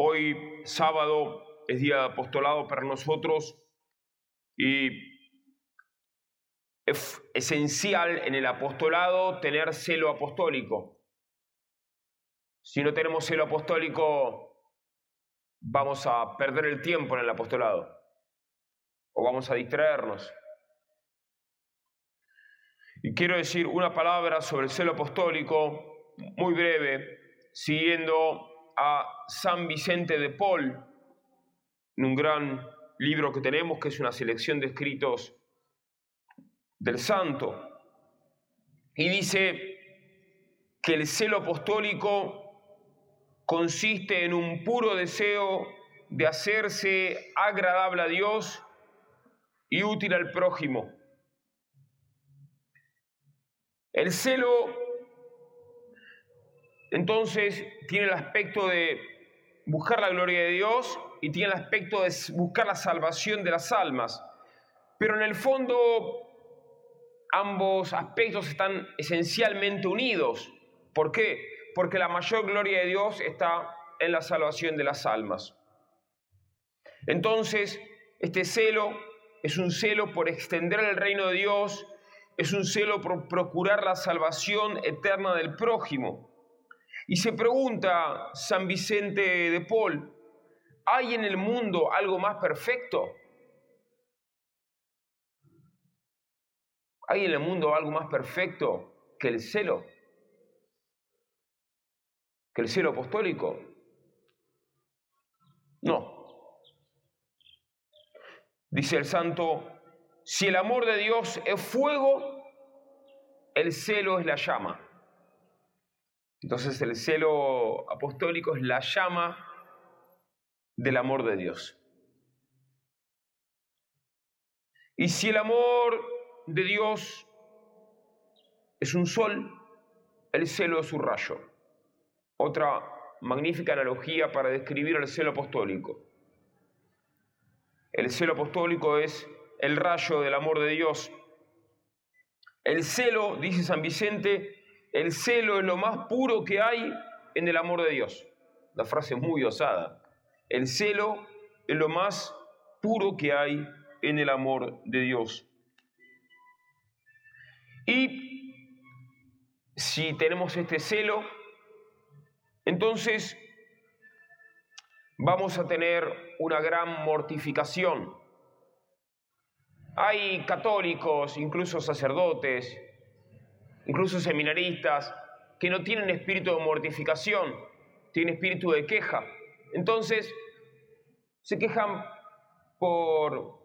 Hoy, sábado, es día de apostolado para nosotros y es esencial en el apostolado tener celo apostólico. Si no tenemos celo apostólico, vamos a perder el tiempo en el apostolado o vamos a distraernos. Y quiero decir una palabra sobre el celo apostólico, muy breve, siguiendo a San Vicente de Paul, en un gran libro que tenemos, que es una selección de escritos del santo. Y dice que el celo apostólico consiste en un puro deseo de hacerse agradable a Dios y útil al prójimo. El celo entonces tiene el aspecto de buscar la gloria de Dios y tiene el aspecto de buscar la salvación de las almas. Pero en el fondo ambos aspectos están esencialmente unidos. ¿Por qué? Porque la mayor gloria de Dios está en la salvación de las almas. Entonces, este celo es un celo por extender el reino de Dios, es un celo por procurar la salvación eterna del prójimo. Y se pregunta San Vicente de Paul, ¿hay en el mundo algo más perfecto? ¿Hay en el mundo algo más perfecto que el celo? ¿Que el celo apostólico? No. Dice el santo, si el amor de Dios es fuego, el celo es la llama. Entonces el celo apostólico es la llama del amor de Dios. Y si el amor de Dios es un sol, el celo es su rayo. Otra magnífica analogía para describir el celo apostólico. El celo apostólico es el rayo del amor de Dios. El celo, dice San Vicente, el celo es lo más puro que hay en el amor de Dios. La frase es muy osada. El celo es lo más puro que hay en el amor de Dios. Y si tenemos este celo, entonces vamos a tener una gran mortificación. Hay católicos, incluso sacerdotes, incluso seminaristas, que no tienen espíritu de mortificación, tienen espíritu de queja. Entonces, se quejan por,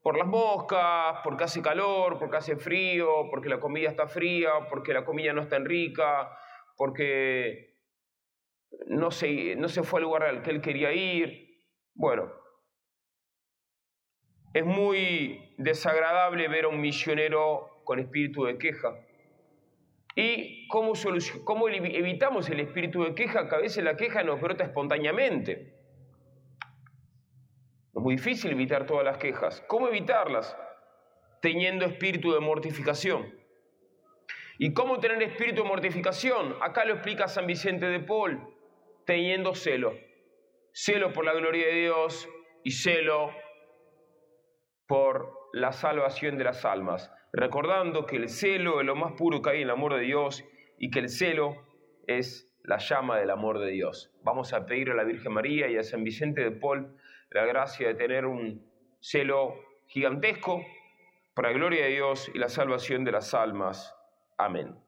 por las moscas, porque hace calor, porque hace frío, porque la comida está fría, porque la comida no está en rica, porque no se, no se fue al lugar al que él quería ir. Bueno, es muy desagradable ver a un misionero con espíritu de queja. ¿Y cómo, cómo evitamos el espíritu de queja? Que a veces la queja nos brota espontáneamente. Es muy difícil evitar todas las quejas. ¿Cómo evitarlas? Teniendo espíritu de mortificación. ¿Y cómo tener espíritu de mortificación? Acá lo explica San Vicente de Paul, teniendo celo. Celo por la gloria de Dios y celo por la salvación de las almas recordando que el celo es lo más puro que hay en el amor de Dios y que el celo es la llama del amor de Dios. Vamos a pedir a la Virgen María y a San Vicente de Paul la gracia de tener un celo gigantesco para la gloria de Dios y la salvación de las almas. Amén.